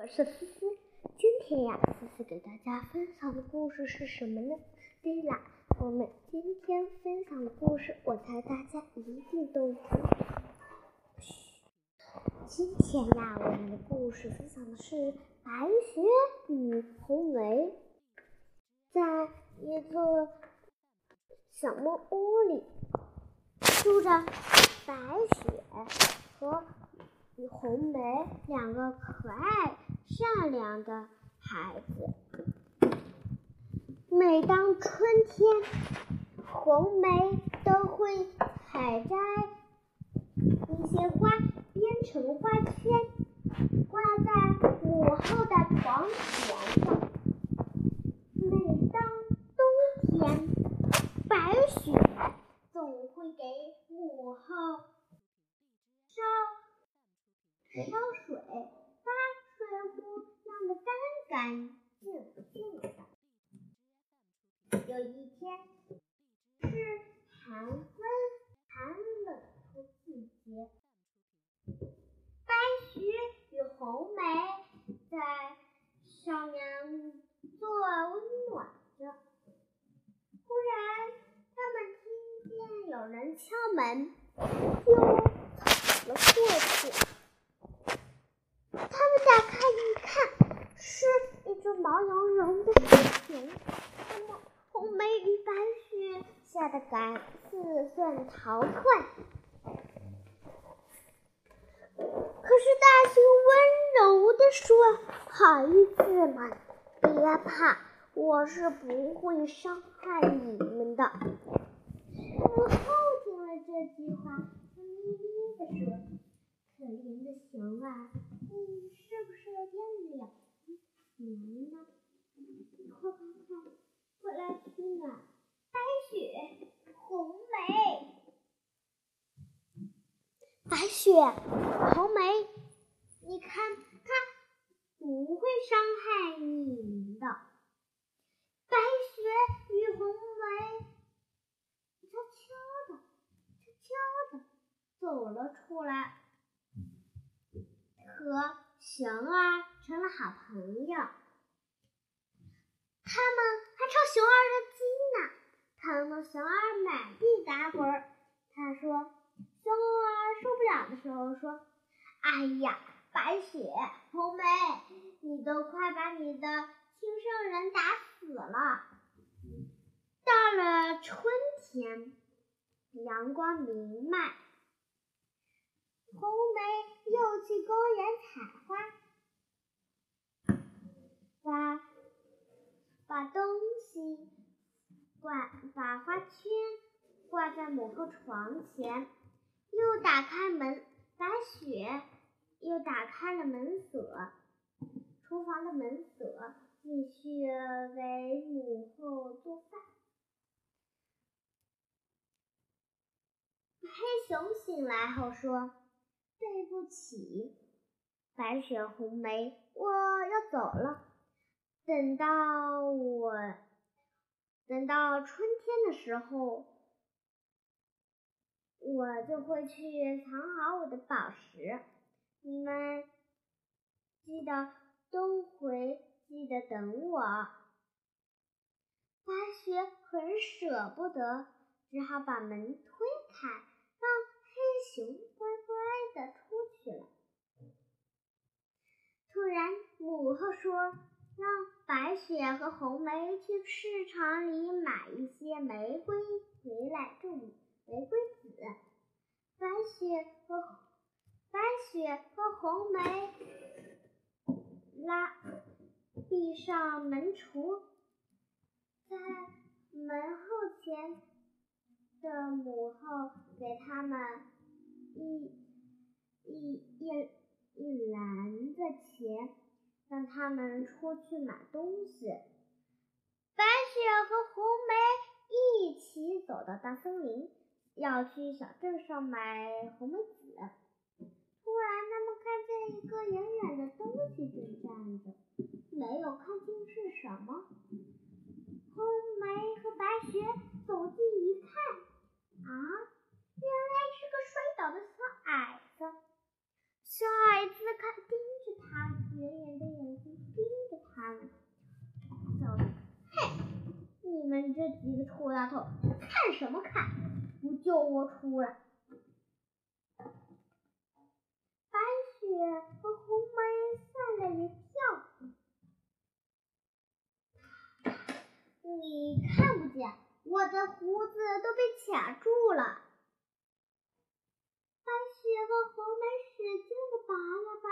我是思思，今天呀，思思给大家分享的故事是什么呢？对了，我们今天分享的故事，我猜大家一定都听。嘘，今天呀，我们的故事分享的是白雪与红梅。在一座小木屋里，住着白雪和与红梅两个可爱。善良的孩子。每当春天，红梅都会采摘一些花，编成花圈，挂在母后的床前上。每当冬天，白雪总会给母后烧烧水。干净净的。有一天是寒风寒冷的季节，白雪与红梅在上面做温暖着。忽然，他们听见有人敲门，就跑了过去。他们打开一看。是毛茸茸的小熊，那么红梅与白雪吓得赶四散逃窜。可是大熊温柔地说：“孩子们，别怕，我是不会伤害你们的。”母后听了这句话，咪咪地说：“可怜的熊啊，你是不是有点凉？”你们呢？快快快，过来取暖！白雪、红梅，白雪、红梅，你看，它不会伤害你们的。白雪与红梅悄悄的、悄悄的走了出来，和熊儿。成了好朋友，他们还抄熊儿的鸡呢，疼得熊儿满地打滚。他说：“熊儿受不了的时候说，哎呀，白雪、红梅，你都快把你的亲生人打死了。”到了春天，阳光明媚，红梅又去公园采花。把把东西挂，把花圈挂在母后床前，又打开门，白雪又打开了门锁，厨房的门锁，继续为母后做饭。黑熊醒来后说：“对不起，白雪红梅，我要走了。”等到我等到春天的时候，我就会去藏好我的宝石。你们记得都会记得等我。白雪很舍不得，只好把门推开，熊乖乖的出去了。突然，母后说。让白雪和红梅去市场里买一些玫瑰回来种玫瑰籽。白雪和白雪和红梅拉闭上门橱，在门后前的母后给他们一一一一篮子钱。让他们出去买东西。白雪和红梅一起走到大森林，要去小镇上买红梅籽。突然，他们看见一个远远的东西正站着，没有看清是什么。红梅和白雪走近一看，啊，原来是个摔倒的小矮子小矮子看盯着他圆圆的眼睛盯着他们嘿你们这几个臭丫头看什么看不救我出来白雪和红梅吓了一跳你看不见我的胡子都被卡住了。白雪和红梅使劲的拔了拔，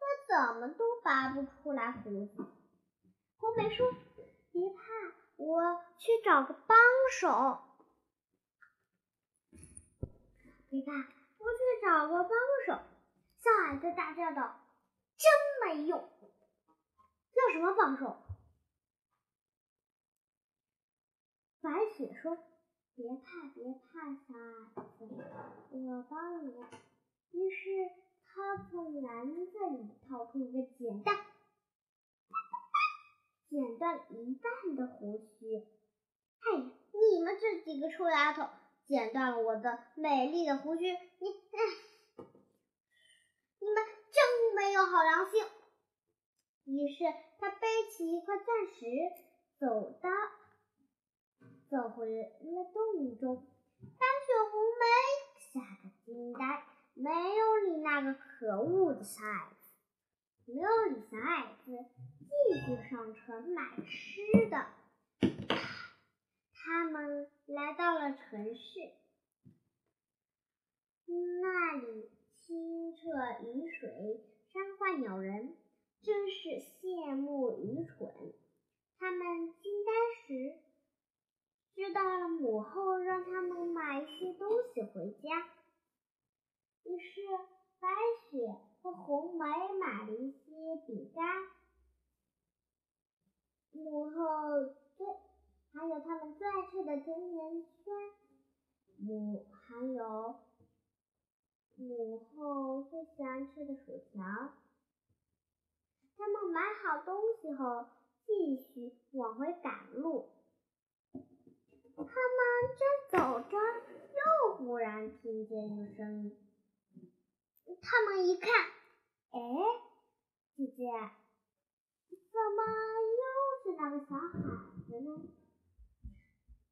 可怎么都拔不出来胡子。红梅说：“别怕，我去找个帮手。”别怕，我去找个帮手。小矮子大叫道：“真没用！要什么帮手？”白雪说：“别怕，别怕，小矮子，我帮你。”于是他从篮子里掏出一个剪刀，剪断了一半的胡须。哎，你们这几个臭丫头，剪断了我的美丽的胡须！你，你们真没有好良心。于是他背起一块钻石，走到。走回了洞中，白雪红梅吓得惊呆，没有理那个可恶的小矮子，没有理小矮子，继续上车买吃的。他们来到了城市，那里清澈雨水，山花鸟人，真是羡慕愚蠢。他们惊呆时。母后让他们买一些东西回家，于是白雪和红梅买了一些饼干，母后最还有他们最爱吃的甜甜圈，母还有母后最喜欢吃的薯条。他们买好东西后，继续往回赶路。他们正走着，又忽然听见一声。他们一看，哎，姐姐，怎么又是那个小孩子呢？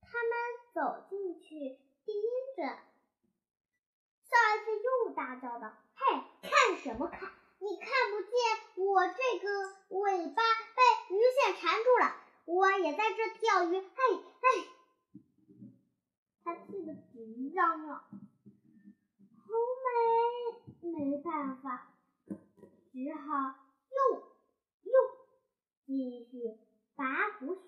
他们走进去，盯着，小孩子又大叫道：“嘿，看什么看？你看不见我这个尾巴被鱼线缠住了？我也在这钓鱼。嘿，嘿！”他气得直嚷嚷，红梅没办法，只好又又继续拔胡须，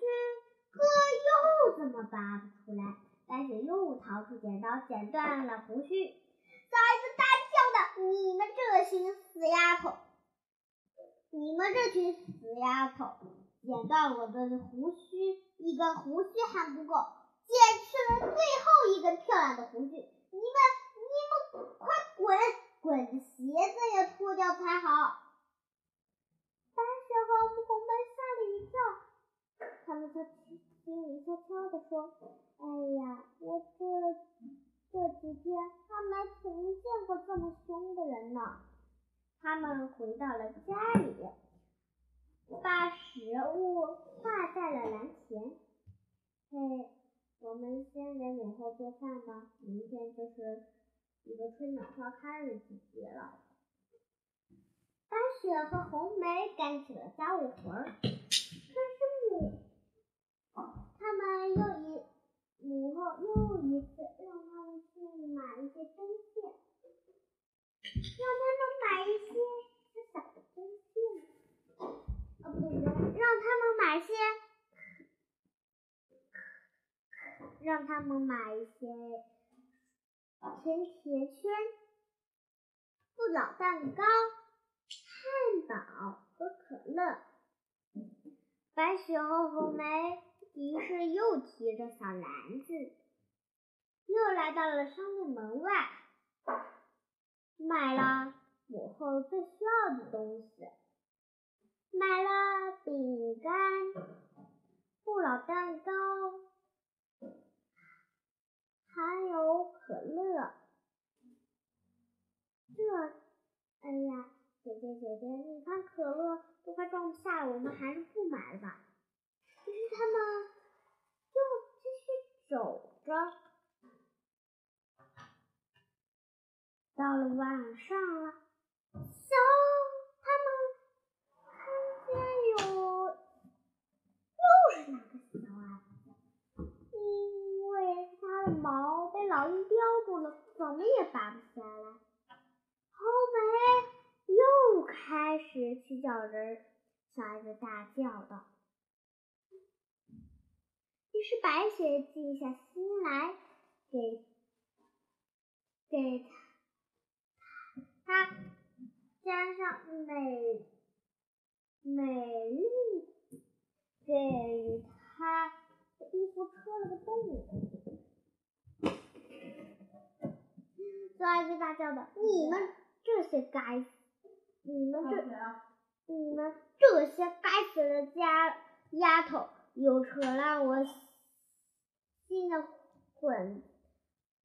可又怎么拔不出来？白雪又掏出剪刀，剪断了胡须。小孩子大叫道：“你们这群死丫头！你们这群死丫头，剪断我的胡须，一根胡须还不够！”剪去了最后一根漂亮的胡须，你们你们快滚，滚鞋子也脱掉才好。白雪和红梅吓了一跳，他们在心里悄悄地说：“哎呀，我这这几天还没曾见过这么凶的人呢。”他们回到了家里，把食物挂在了篮前。嘿。我们先给母后做饭吧，明天就是一个春暖花开的季节了。白雪和红梅干起了家务活儿，可是母，他们又一母后又一次让他们去买一些针线，让他们买一些小的针线，啊不对，让他们买些。让他们买一些甜甜圈、不老蛋糕、汉堡和可乐。白雪和红梅于是又提着小篮子，又来到了商店门外，买了母后最需要的东西，买了饼干、不老蛋糕。还有可乐，这，哎呀，姐姐姐姐，你看可乐都快装不下了，我们还是不买了吧。于是他们就继续走着。到了晚上了，小他们看见有又是哪个小，的毛被老鹰叼住了，怎么也拔不下来。红梅又开始去叫人，小矮子大叫道。于是白雪静下心来，给给他。他加上美美丽，给他的衣服戳了个洞。小矮子大叫道：“你们这些该死！你们这你们这些该死的家丫头，又扯烂我新的混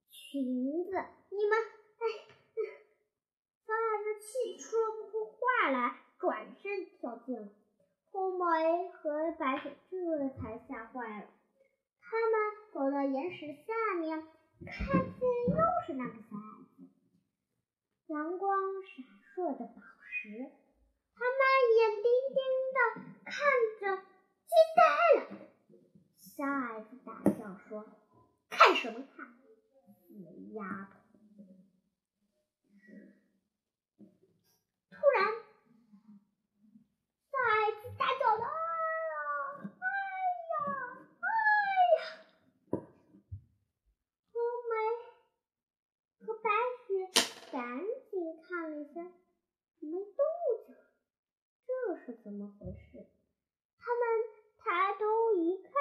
裙子！你们，哎！”小矮子气说不出话来，转身跳进了。红梅和白雪这才吓坏了。他们走到岩石下面，看见又是那个小矮子，阳光闪烁的宝石。他们眼盯盯的看着，惊呆了。小矮子大叫说：“看什么看，死丫头！”突然，小矮子大叫道：“哎呀，哎呀，哎呀！”红梅和白雪赶紧看了一下，没动静，这是怎么回事？他们抬头一看，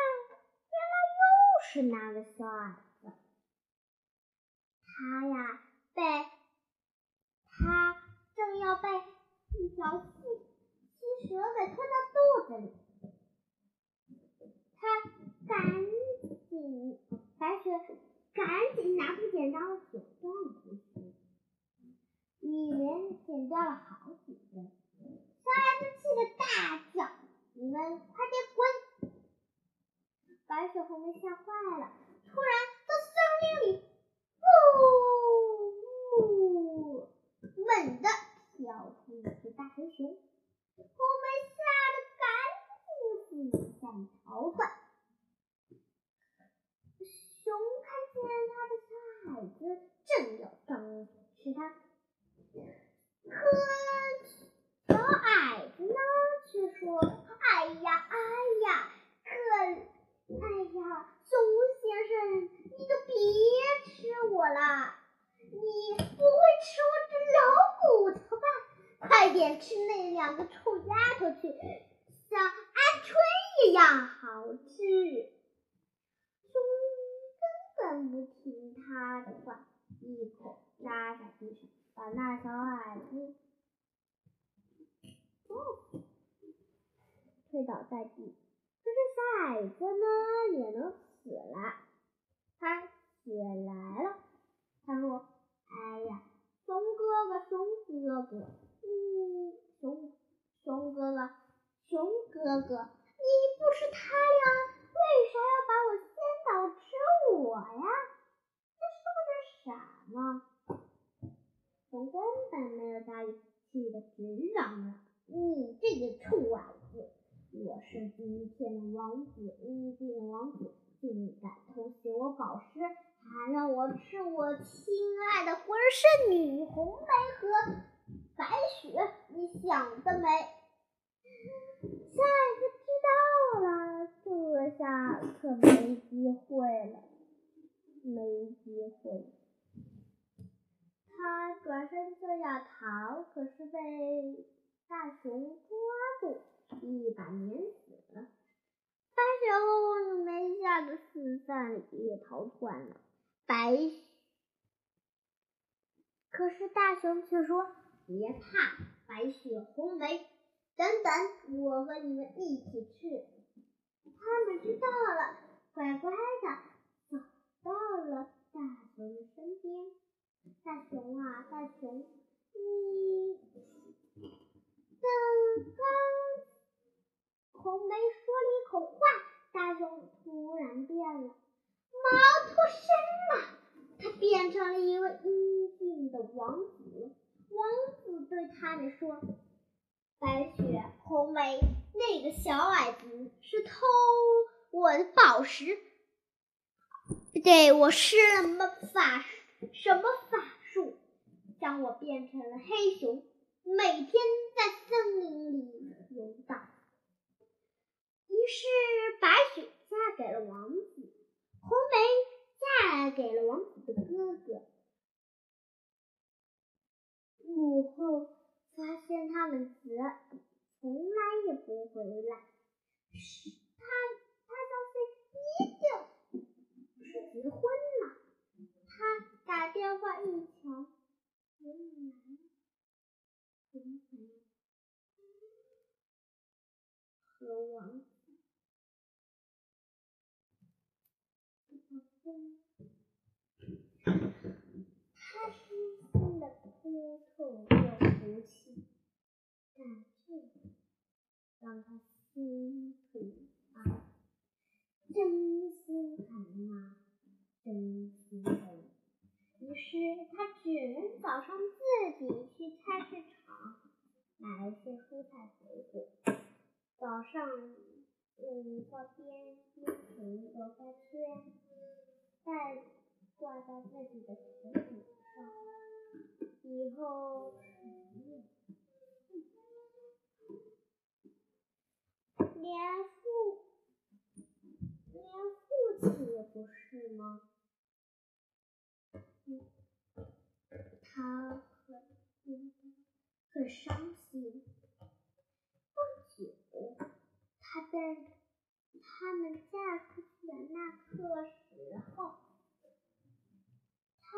原来又是那个小矮子。他呀，被他。正要被一条细细蛇给吞到肚子里，他赶紧白雪赶紧拿出剪刀剪断了呼吸，一连剪掉了好几根。小矮子气得大叫：“你快点滚！”白雪红梅吓坏了，突然在森林里，呜呜，猛地。跳出一只大黑熊，红梅吓得赶紧四散逃窜。熊看见他的小矮子，正要张吃它，可小矮子呢却说：“哎呀，哎呀，可，哎呀，熊先生，你就别吃我了。”你不会吃我这老骨头吧？快点吃那两个臭丫头去，像鹌鹑一样好吃。熊根本不听他的话，一口扎在地上，把那小矮子推倒在地。可是小矮子呢，也能死了，他起来了，他说。哎呀，熊哥哥，熊哥哥，嗯，熊熊哥哥，熊哥哥，你不吃他呀？为啥要把我先倒吃我呀？这是不是傻呢？熊根本没有答应，气得直嚷嚷：“你这个臭矮子！我是今天的王子，英俊的王子，竟敢偷袭我宝石！”还让我吃我亲爱的浑身女红梅和白雪，你想得美！小矮子知道了，这下可没机会了，没机会。他转身就要逃，可是被大熊抓住，一把碾死了。白雪和红梅吓得四散也逃窜了。白，可是大熊却说：“别怕，白雪红梅，等等，我和你们一起去。”他们知道了，乖乖的走到了大熊的身边。大熊啊，大熊，你等刚红梅说了一口话，大熊突然变了。毛脱身了，他变成了一位英俊的王子。王子对他们说：“白雪、红梅，那个小矮子是偷我的宝石，对我施了么法什么法术，将我变成了黑熊，每天在森林里游荡。”于是，白雪嫁给了王子，红梅嫁给了王子的哥哥。母后发现他们死，从来也不回来。他他相信一定是结婚了。他打电话一瞧，原来和王子结婚。他失心的。心痛又服气，但这让他心疼啊，真心疼啊，真心疼。于是他只能早上自己去菜市场买一些蔬菜水果，早上嗯到边边城做饭吃，再挂在自己的头顶上。以后，连父连父亲也不是吗？他很很伤心。不久，他在他们嫁出去的那刻时候。他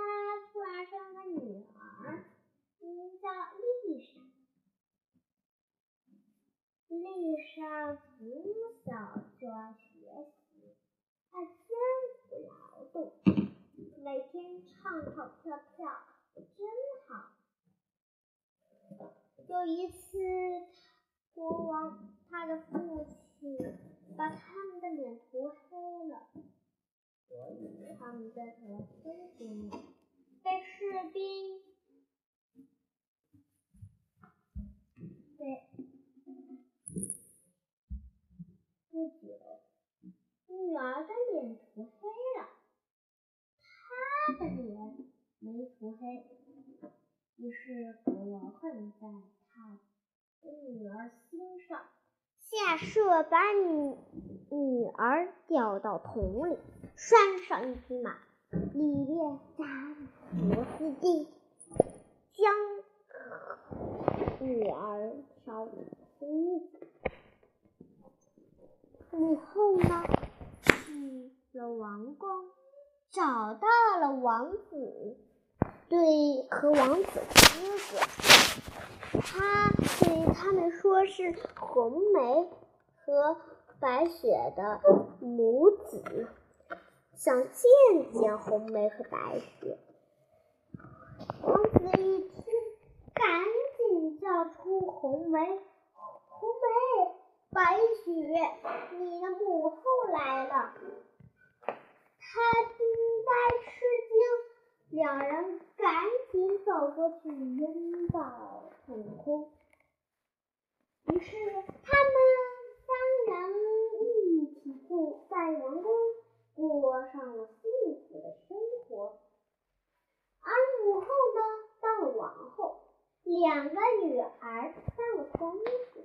突然生了个女儿，名叫丽莎。丽莎从小就爱学习，她艰苦劳动，每天唱唱跳跳，真好。有一次，国王他的父亲把他们的脸涂黑了。所以他们变成了黑军，被士兵被不久，女儿的脸涂黑了，他的脸没涂黑，于是国王恨在她女儿心上，下设把女女儿掉到桶里。拴上一匹马，里面扎螺丝钉，将女儿烧死。母后呢，去了王宫，找到了王子，对和王子哥哥，他对他们说是红梅和白雪的母子。想见见红梅和白雪，王子一听，赶紧叫出红梅：“红梅，白雪，你的母后来了。”他惊呆吃惊，两人赶紧走过去拥抱痛哭。于是他们三人一起住在王宫。过上了幸福的生活，而母后呢，当了王后，两个女儿当了公主，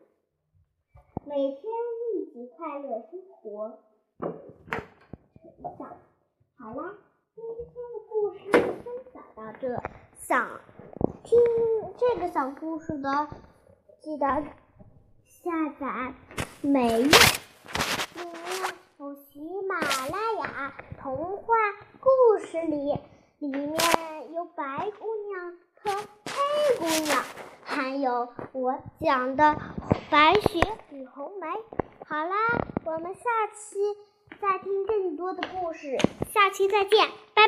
每天一起快乐生活。成长。好啦，今天的故事分享到这，想听这个小故事的，记得下载每月。有喜马拉雅童话故事里，里面有白姑娘和黑姑娘，还有我讲的白雪与红梅。好啦，我们下期再听更多的故事，下期再见，拜。